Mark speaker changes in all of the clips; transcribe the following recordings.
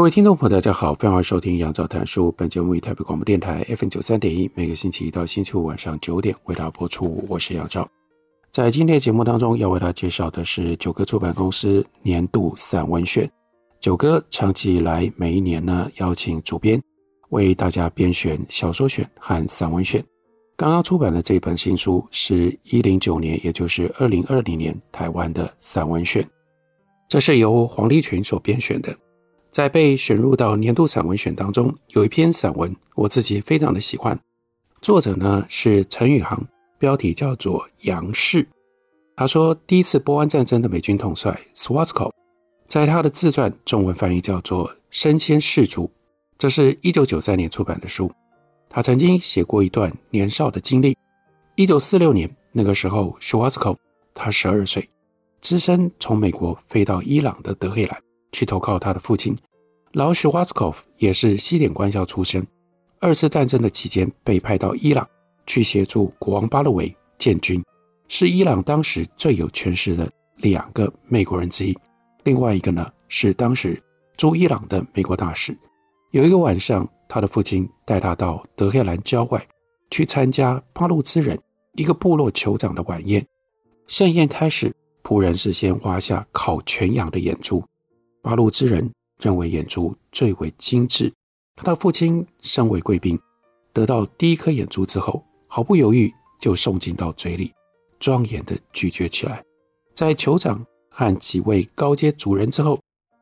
Speaker 1: 各位听众朋友，大家好，欢迎收听杨照谈书。本节目以台北广播电台 FM 九三点一，每个星期一到星期五晚上九点为大家播出。我是杨照。在今天的节目当中，要为大家介绍的是九歌出版公司年度散文选。九歌长期以来每一年呢，邀请主编为大家编选小说选和散文选。刚刚出版的这本新书是一零九年，也就是二零二零年台湾的散文选。这是由黄立群所编选的。在被选入到年度散文选当中，有一篇散文，我自己非常的喜欢。作者呢是陈宇航，标题叫做《杨氏》。他说，第一次波湾战争的美军统帅 Schwarzkopf，在他的自传中文翻译叫做《身先士卒》，这是一九九三年出版的书。他曾经写过一段年少的经历。一九四六年那个时候，Schwarzkopf 他十二岁，只身从美国飞到伊朗的德黑兰。去投靠他的父亲，老许瓦斯科夫也是西点官校出身。二次战争的期间被派到伊朗去协助国王巴勒维建军，是伊朗当时最有权势的两个美国人之一。另外一个呢是当时驻伊朗的美国大使。有一个晚上，他的父亲带他到德黑兰郊外去参加巴鲁兹人一个部落酋长的晚宴。盛宴开始，仆人是先挖下烤全羊的眼珠。八路之人认为眼珠最为精致，他的父亲身为贵宾，得到第一颗眼珠之后，毫不犹豫就送进到嘴里，庄严地咀嚼起来。在酋长和几位高阶族人之后，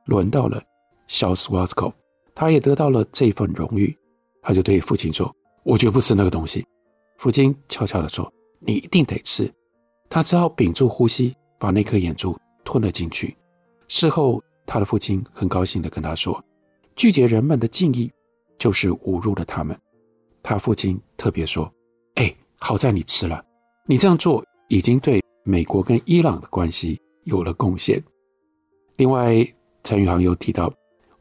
Speaker 1: 轮到了小斯瓦斯科，他也得到了这份荣誉。他就对父亲说：“我绝不吃那个东西。”父亲悄悄地说：“你一定得吃。”他只好屏住呼吸，把那颗眼珠吞了进去。事后。他的父亲很高兴地跟他说：“拒绝人们的敬意，就是侮辱了他们。”他父亲特别说：“哎，好在你吃了，你这样做已经对美国跟伊朗的关系有了贡献。”另外，陈宇航又提到，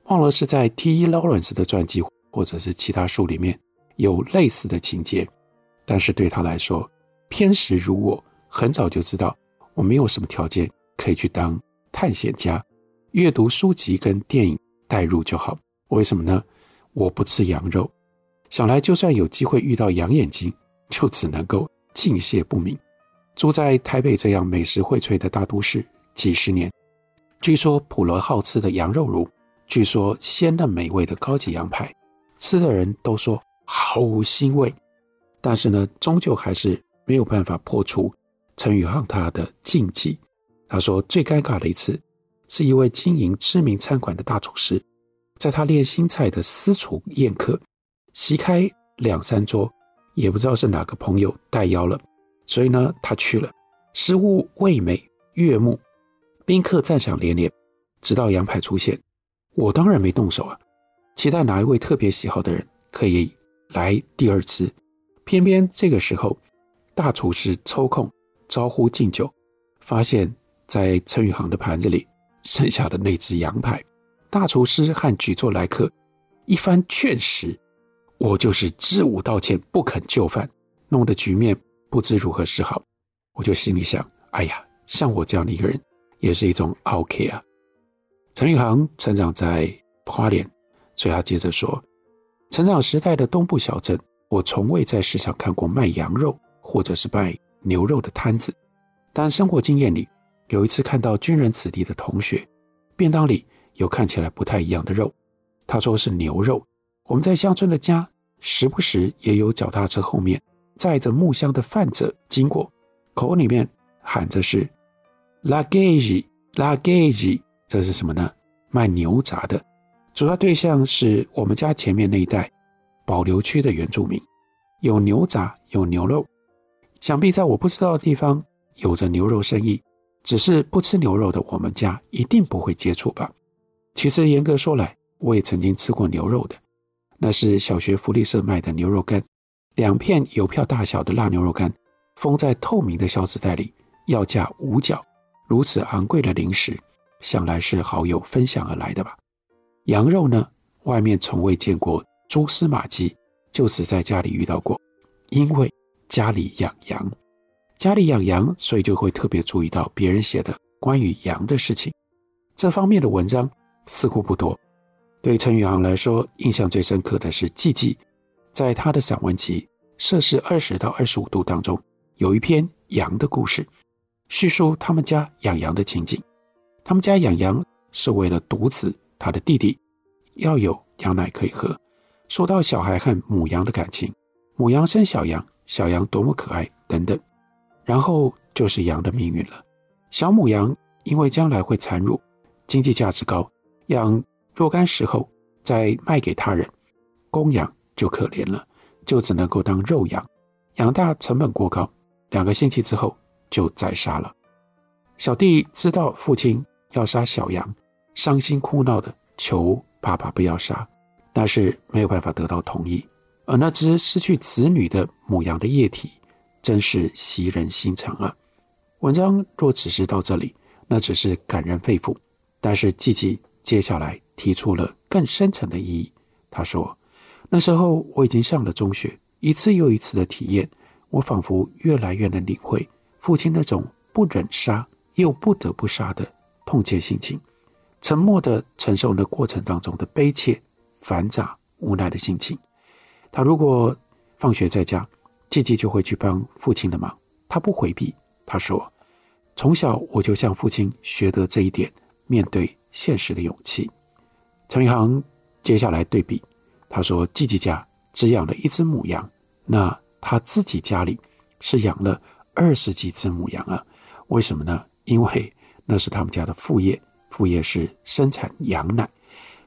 Speaker 1: 忘了是在 T.E. Lawrence 的传记或者是其他书里面有类似的情节，但是对他来说，偏食如我，很早就知道我没有什么条件可以去当探险家。阅读书籍跟电影带入就好，为什么呢？我不吃羊肉，想来就算有机会遇到羊眼睛，就只能够敬谢不敏。住在台北这样美食荟萃的大都市几十年，据说普罗好吃的羊肉炉，据说鲜嫩美味的高级羊排，吃的人都说毫无腥味。但是呢，终究还是没有办法破除陈宇航他的禁忌。他说最尴尬的一次。是一位经营知名餐馆的大厨师，在他练新菜的私厨宴客，席开两三桌，也不知道是哪个朋友带邀了，所以呢，他去了。食物味美悦目，宾客赞赏连连，直到羊排出现，我当然没动手啊，期待哪一位特别喜好的人可以来第二次，偏偏这个时候，大厨师抽空招呼敬酒，发现，在陈宇航的盘子里。剩下的那只羊排，大厨师和举座来客一番劝食，我就是支吾道歉，不肯就范，弄得局面不知如何是好。我就心里想：哎呀，像我这样的一个人，也是一种 OK 啊。陈宇航成长在花莲，所以他接着说：成长时代的东部小镇，我从未在市场看过卖羊肉或者是卖牛肉的摊子，但生活经验里。有一次看到军人子弟的同学，便当里有看起来不太一样的肉，他说是牛肉。我们在乡村的家，时不时也有脚踏车后面载着木箱的贩者经过，口里面喊着是 “luggage luggage”，这是什么呢？卖牛杂的，主要对象是我们家前面那一带保留区的原住民，有牛杂有牛肉，想必在我不知道的地方有着牛肉生意。只是不吃牛肉的我们家一定不会接触吧？其实严格说来，我也曾经吃过牛肉的，那是小学福利社卖的牛肉干，两片邮票大小的辣牛肉干，封在透明的小纸袋里，要价五角。如此昂贵的零食，想来是好友分享而来的吧？羊肉呢？外面从未见过蛛丝马迹，就只在家里遇到过，因为家里养羊，家里养羊，所以就会特别注意到别人写的关于羊的事情。这方面的文章似乎不多。对陈宇航来说，印象最深刻的是季季，在他的散文集《摄氏二十到二十五度》当中，有一篇羊的故事，叙述他们家养羊的情景。他们家养羊是为了独子，他的弟弟。要有羊奶可以喝。说到小孩和母羊的感情，母羊生小羊，小羊多么可爱等等，然后就是羊的命运了。小母羊因为将来会产乳，经济价值高，养若干时候再卖给他人。公羊就可怜了，就只能够当肉羊，养大成本过高，两个星期之后就宰杀了。小弟知道父亲要杀小羊，伤心哭闹的求。爸爸不要杀，但是没有办法得到同意。而那只失去子女的母羊的液体，真是袭人心肠啊！文章若只是到这里，那只是感人肺腑。但是季季接下来提出了更深层的意义。他说：“那时候我已经上了中学，一次又一次的体验，我仿佛越来越能领会父亲那种不忍杀又不得不杀的痛切心情。”沉默地承受那过程当中的悲切、繁杂、无奈的心情。他如果放学在家，季季就会去帮父亲的忙。他不回避。他说：“从小我就向父亲学得这一点，面对现实的勇气。”陈宇航接下来对比，他说：“季季家只养了一只母羊，那他自己家里是养了二十几只母羊啊？为什么呢？因为那是他们家的副业。”副业是生产羊奶，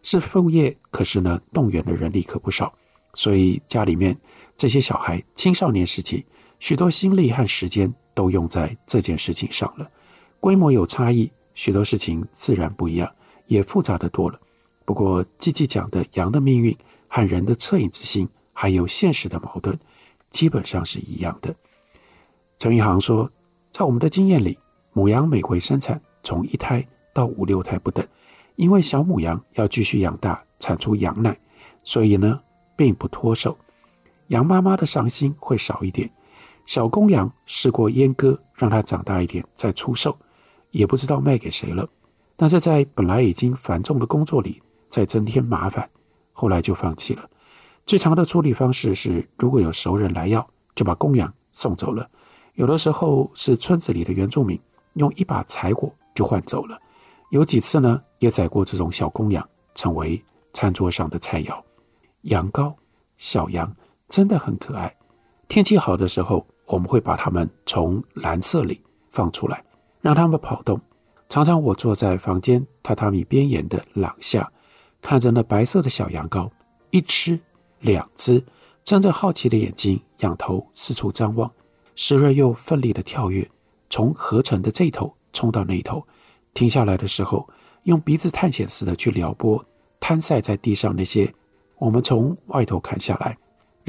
Speaker 1: 是副业，可是呢，动员的人力可不少，所以家里面这些小孩青少年时期，许多心力和时间都用在这件事情上了。规模有差异，许多事情自然不一样，也复杂的多了。不过，季季讲的羊的命运和人的恻隐之心，还有现实的矛盾，基本上是一样的。陈宇航说，在我们的经验里，母羊每回生产从一胎。到五六胎不等，因为小母羊要继续养大，产出羊奶，所以呢，并不脱手。羊妈妈的伤心会少一点。小公羊试过阉割，让它长大一点再出售，也不知道卖给谁了。但是在本来已经繁重的工作里，再增添麻烦，后来就放弃了。最常的处理方式是，如果有熟人来要，就把公羊送走了。有的时候是村子里的原住民用一把柴火就换走了。有几次呢，也宰过这种小公羊，成为餐桌上的菜肴。羊羔、小羊真的很可爱。天气好的时候，我们会把它们从蓝色里放出来，让它们跑动。常常我坐在房间榻榻米边沿的廊下，看着那白色的小羊羔，一只、两只，睁着好奇的眼睛，仰头四处张望，时而又奋力的跳跃，从河城的这头冲到那头。停下来的时候，用鼻子探险似的去撩拨摊晒在地上那些我们从外头砍下来，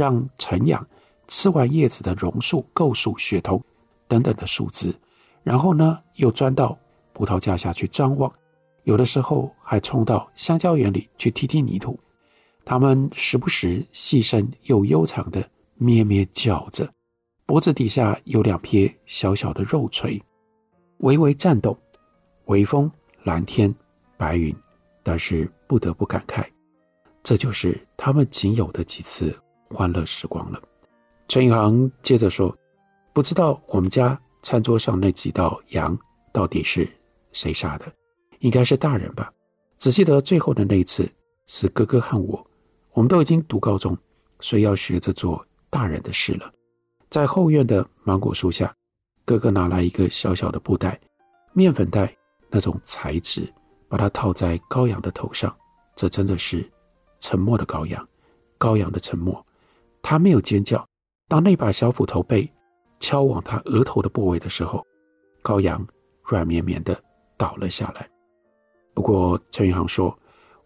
Speaker 1: 让晨养吃完叶子的榕树、构树、雪桐等等的树枝，然后呢，又钻到葡萄架下去张望，有的时候还冲到香蕉园里去踢踢泥土。它们时不时细声又悠长的咩咩叫着，脖子底下有两撇小小的肉锤，微微颤动。微风、蓝天、白云，但是不得不感慨，这就是他们仅有的几次欢乐时光了。陈宇航接着说：“不知道我们家餐桌上那几道羊到底是谁杀的？应该是大人吧？只记得最后的那一次是哥哥和我，我们都已经读高中，所以要学着做大人的事了。在后院的芒果树下，哥哥拿来一个小小的布袋，面粉袋。”那种材质，把它套在羔羊的头上，这真的是沉默的羔羊，羔羊的沉默。他没有尖叫。当那把小斧头被敲往他额头的部位的时候，羔羊软绵绵的倒了下来。不过陈宇航说：“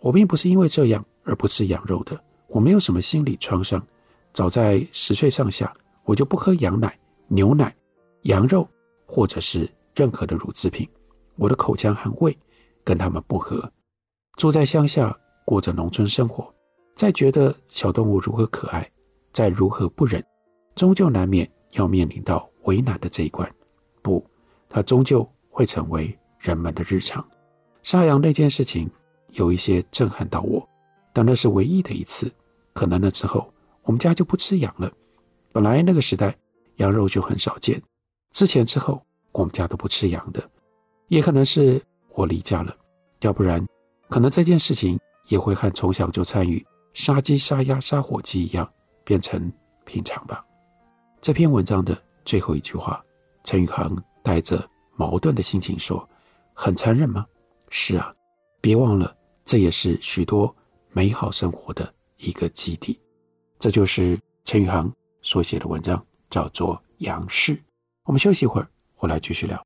Speaker 1: 我并不是因为这样而不吃羊肉的，我没有什么心理创伤。早在十岁上下，我就不喝羊奶、牛奶、羊肉，或者是任何的乳制品。我的口腔和胃跟他们不合。住在乡下，过着农村生活，再觉得小动物如何可爱，再如何不忍，终究难免要面临到为难的这一关。不，它终究会成为人们的日常。”杀羊那件事情有一些震撼到我，但那是唯一的一次。可能那之后，我们家就不吃羊了。本来那个时代羊肉就很少见，之前之后我们家都不吃羊的。也可能是我离家了，要不然可能这件事情也会和从小就参与杀鸡、杀鸭、杀火鸡一样变成平常吧。这篇文章的最后一句话，陈宇航带着矛盾的心情说：“很残忍吗？”是啊，别忘了，这也是许多美好生活的一个基地。这就是陈宇航所写的文章，叫做《杨氏》。我们休息一会儿，回来继续聊。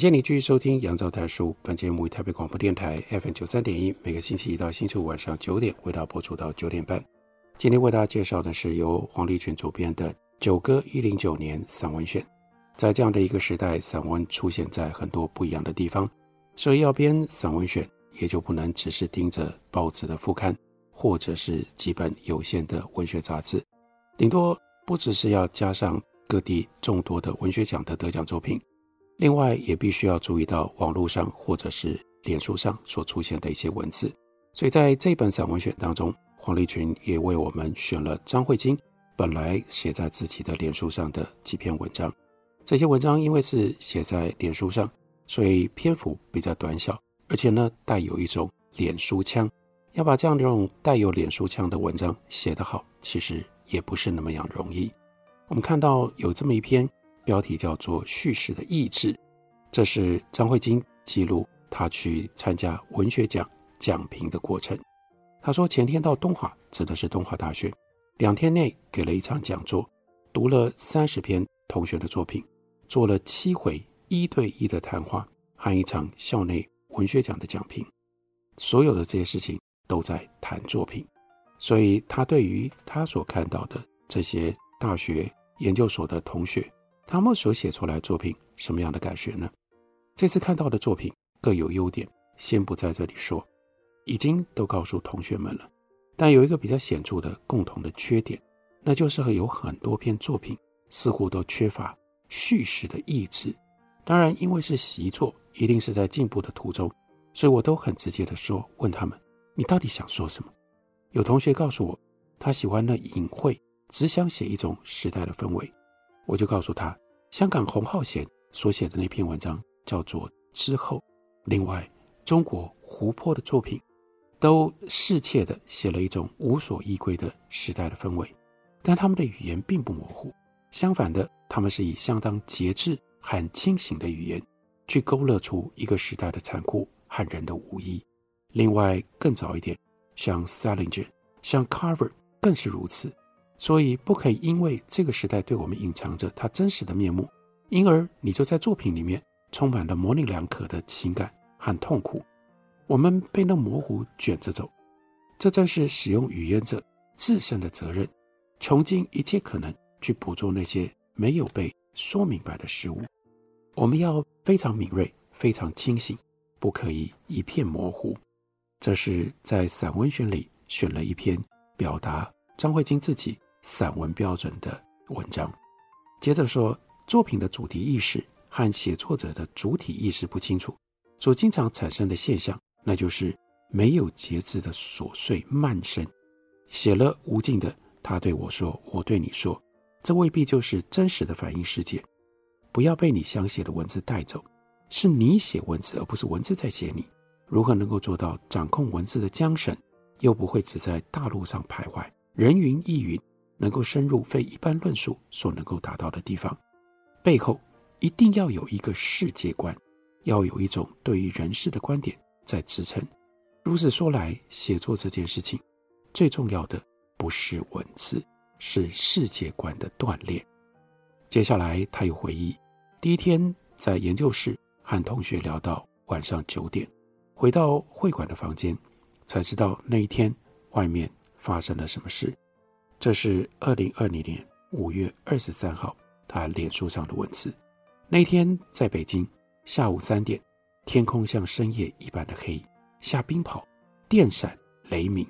Speaker 1: 谢你继续收听《杨照谈书》。本节目为台北广播电台 FM 九三点一，每个星期一到星期五晚上九点为大家播出到九点半。今天为大家介绍的是由黄立群主编的《九歌一零九年散文选》。在这样的一个时代，散文出现在很多不一样的地方，所以要编散文选，也就不能只是盯着报纸的副刊，或者是几本有限的文学杂志，顶多不只是要加上各地众多的文学奖的得奖作品。另外，也必须要注意到网络上或者是脸书上所出现的一些文字。所以，在这本散文选当中，黄立群也为我们选了张慧晶本来写在自己的脸书上的几篇文章。这些文章因为是写在脸书上，所以篇幅比较短小，而且呢，带有一种脸书腔。要把这样一种带有脸书腔的文章写得好，其实也不是那么样容易。我们看到有这么一篇。标题叫做《叙事的意志》，这是张慧晶记录他去参加文学奖讲评的过程。他说前天到东华，指的是东华大学，两天内给了一场讲座，读了三十篇同学的作品，做了七回一对一的谈话和一场校内文学奖的讲评。所有的这些事情都在谈作品，所以他对于他所看到的这些大学研究所的同学。他们所写出来作品什么样的感觉呢？这次看到的作品各有优点，先不在这里说，已经都告诉同学们了。但有一个比较显著的共同的缺点，那就是有很多篇作品似乎都缺乏叙事的意志。当然，因为是习作，一定是在进步的途中，所以我都很直接的说，问他们：你到底想说什么？有同学告诉我，他喜欢那隐晦，只想写一种时代的氛围。我就告诉他，香港洪浩贤所写的那篇文章叫做《之后》。另外，中国湖泊的作品都适切地写了一种无所依归的时代的氛围，但他们的语言并不模糊。相反的，他们是以相当节制和清醒的语言去勾勒出一个时代的残酷和人的无依。另外，更早一点，像 Salinger、像 Carver 更是如此。所以不可以因为这个时代对我们隐藏着它真实的面目，因而你就在作品里面充满了模棱两可的情感和痛苦。我们被那模糊卷着走，这正是使用语言者自身的责任，穷尽一切可能去捕捉那些没有被说明白的事物。我们要非常敏锐，非常清醒，不可以一片模糊。这是在散文选里选了一篇表达张慧晶自己。散文标准的文章。接着说，作品的主题意识和写作者的主体意识不清楚，所经常产生的现象，那就是没有节制的琐碎慢生，写了无尽的他对我说，我对你说，这未必就是真实的反映世界。不要被你想写的文字带走，是你写文字，而不是文字在写你。如何能够做到掌控文字的缰绳，又不会只在大陆上徘徊，人云亦云，能够深入非一般论述所能够达到的地方？背后一定要有一个世界观，要有一种对于人世的观点在支撑。如此说来，写作这件事情最重要的不是文字，是世界观的锻炼。接下来，他又回忆第一天在研究室和同学聊到晚上九点。回到会馆的房间，才知道那一天外面发生了什么事。这是二零二零年五月二十三号，他脸书上的文字。那天在北京下午三点，天空像深夜一般的黑，下冰雹，电闪雷鸣。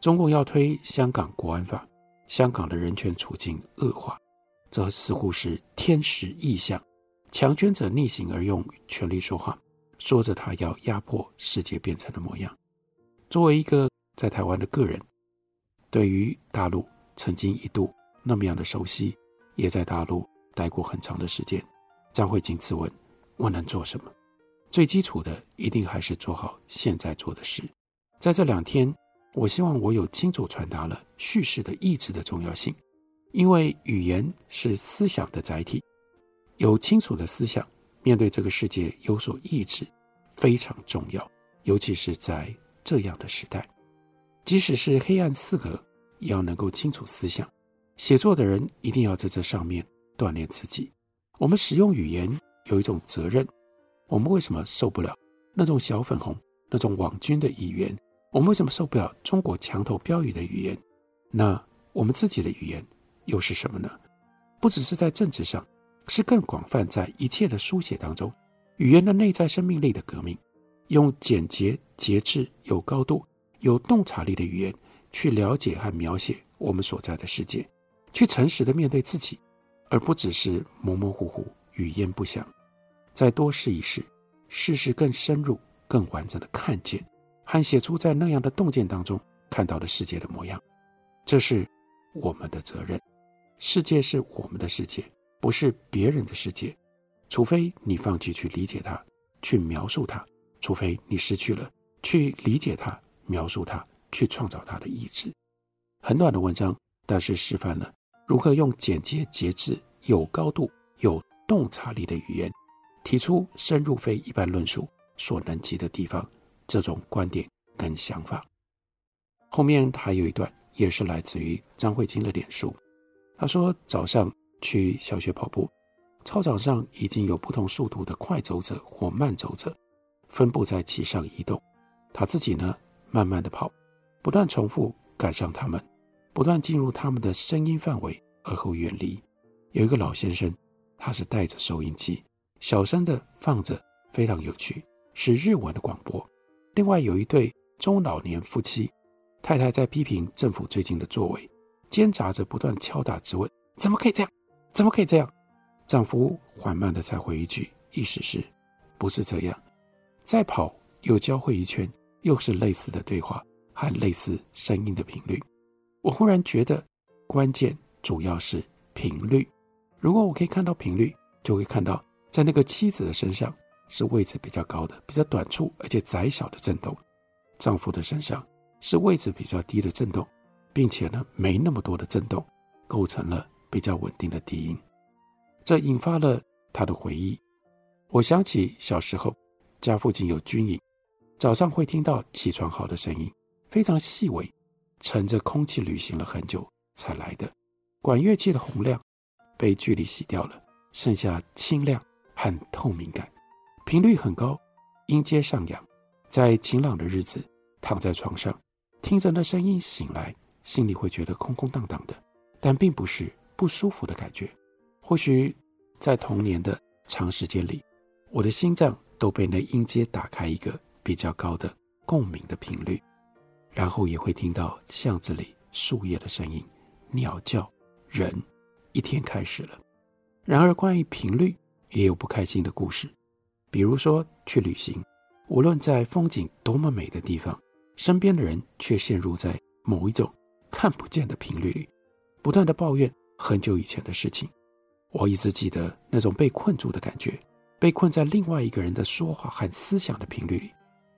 Speaker 1: 中共要推香港国安法，香港的人权处境恶化，这似乎是天时异象。强权者逆行而用权力说话。说着他要压迫世界变成的模样。作为一个在台湾的个人，对于大陆曾经一度那么样的熟悉，也在大陆待过很长的时间，张慧京自问：我能做什么？最基础的一定还是做好现在做的事。在这两天，我希望我有清楚传达了叙事的意志的重要性，因为语言是思想的载体，有清楚的思想。面对这个世界有所意志非常重要，尤其是在这样的时代，即使是黑暗四格，也要能够清楚思想。写作的人一定要在这上面锻炼自己。我们使用语言有一种责任。我们为什么受不了那种小粉红、那种网军的语言？我们为什么受不了中国墙头标语的语言？那我们自己的语言又是什么呢？不只是在政治上。是更广泛，在一切的书写当中，语言的内在生命力的革命，用简洁、节制、有高度、有洞察力的语言去了解和描写我们所在的世界，去诚实的面对自己，而不只是模模糊糊、语焉不详。再多试一试，试试更深入、更完整的看见和写出在那样的洞见当中看到的世界的模样。这是我们的责任。世界是我们的世界。不是别人的世界，除非你放弃去理解它，去描述它；除非你失去了去理解它、描述它、去创造他的意志。很短的文章，但是示范了如何用简洁、节制、有高度、有洞察力的语言，提出深入非一般论述所能及的地方。这种观点跟想法。后面还有一段，也是来自于张慧京的脸书。他说早上。去小学跑步，操场上已经有不同速度的快走者或慢走者，分布在其上移动。他自己呢，慢慢的跑，不断重复赶上他们，不断进入他们的声音范围，而后远离。有一个老先生，他是带着收音机，小声的放着，非常有趣，是日文的广播。另外有一对中老年夫妻，太太在批评政府最近的作为，奸诈着不断敲打质问：怎么可以这样？怎么可以这样？丈夫缓慢的才回一句，意思是，不是这样。再跑又交汇一圈，又是类似的对话和类似声音的频率。我忽然觉得，关键主要是频率。如果我可以看到频率，就会看到在那个妻子的身上是位置比较高的、比较短促而且窄小的震动，丈夫的身上是位置比较低的震动，并且呢没那么多的震动，构成了。比较稳定的低音，这引发了他的回忆。我想起小时候，家附近有军营，早上会听到起床号的声音，非常细微，乘着空气旅行了很久才来的。管乐器的洪亮被距离洗掉了，剩下清亮和透明感，频率很高，音阶上扬。在晴朗的日子，躺在床上，听着那声音醒来，心里会觉得空空荡荡的，但并不是。不舒服的感觉，或许在童年的长时间里，我的心脏都被那音阶打开一个比较高的共鸣的频率，然后也会听到巷子里树叶的声音、鸟叫，人一天开始了。然而，关于频率也有不开心的故事，比如说去旅行，无论在风景多么美的地方，身边的人却陷入在某一种看不见的频率里，不断地抱怨很久以前的事情。我一直记得那种被困住的感觉，被困在另外一个人的说话和思想的频率里。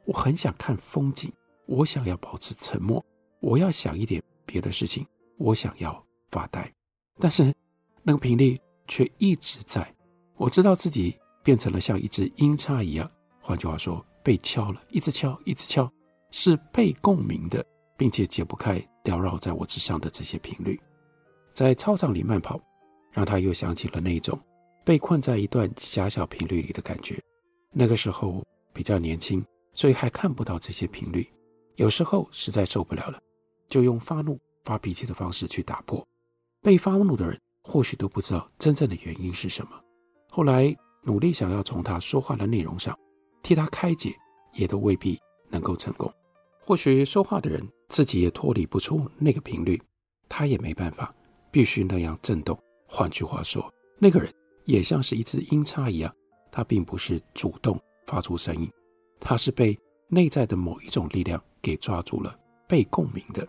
Speaker 1: 我很想看风景，我想要保持沉默，我要想一点别的事情，我想要发呆，但是那个频率。却一直在，我知道自己变成了像一只音叉一样，换句话说，被敲了，一直敲，一直敲，是被共鸣的，并且解不开缭绕在我之上的这些频率。在操场里慢跑，让他又想起了那种被困在一段狭小频率里的感觉。那个时候比较年轻，所以还看不到这些频率。有时候实在受不了了，就用发怒、发脾气的方式去打破。被发怒的人。或许都不知道真正的原因是什么。后来努力想要从他说话的内容上替他开解，也都未必能够成功。或许说话的人自己也脱离不出那个频率，他也没办法，必须那样震动。换句话说，那个人也像是一只音叉一样，他并不是主动发出声音，他是被内在的某一种力量给抓住了，被共鸣的。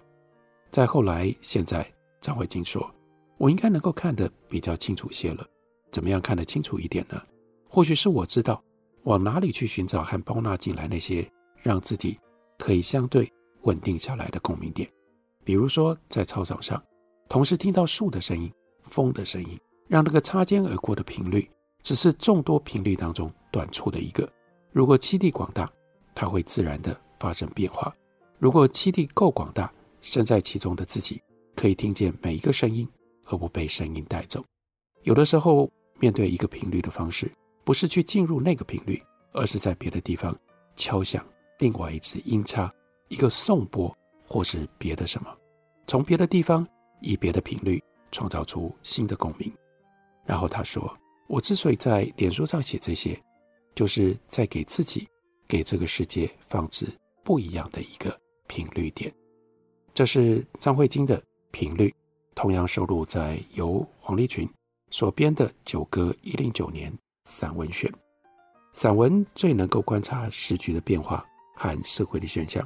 Speaker 1: 再后来，现在张慧晶说。我应该能够看得比较清楚些了，怎么样看得清楚一点呢？或许是我知道往哪里去寻找和包纳进来那些让自己可以相对稳定下来的共鸣点，比如说在操场上，同时听到树的声音、风的声音，让那个擦肩而过的频率只是众多频率当中短促的一个。如果栖地广大，它会自然地发生变化；如果基地够广大，身在其中的自己可以听见每一个声音。而不被声音带走。有的时候，面对一个频率的方式，不是去进入那个频率，而是在别的地方敲响另外一支音叉，一个颂钵，或是别的什么，从别的地方以别的频率创造出新的共鸣。然后他说：“我之所以在脸书上写这些，就是在给自己、给这个世界放置不一样的一个频率点。”这是张慧晶的频率。同样收录在由黄立群所编的《九歌一零九年散文选》。散文最能够观察时局的变化和社会的现象。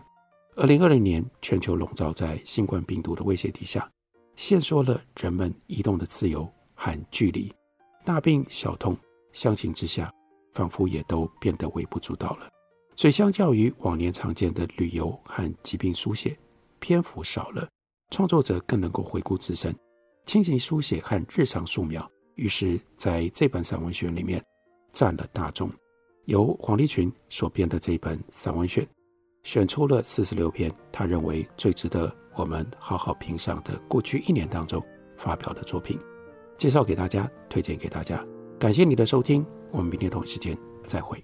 Speaker 1: 二零二零年，全球笼罩在新冠病毒的威胁底下，限缩了人们移动的自由和距离。大病小痛，相形之下，仿佛也都变得微不足道了。所以，相较于往年常见的旅游和疾病书写，篇幅少了。创作者更能够回顾自身，亲情书写和日常素描，于是在这本散文选里面占了大众。由黄立群所编的这本散文选，选出了四十六篇他认为最值得我们好好评赏的过去一年当中发表的作品，介绍给大家，推荐给大家。感谢你的收听，我们明天同一时间再会。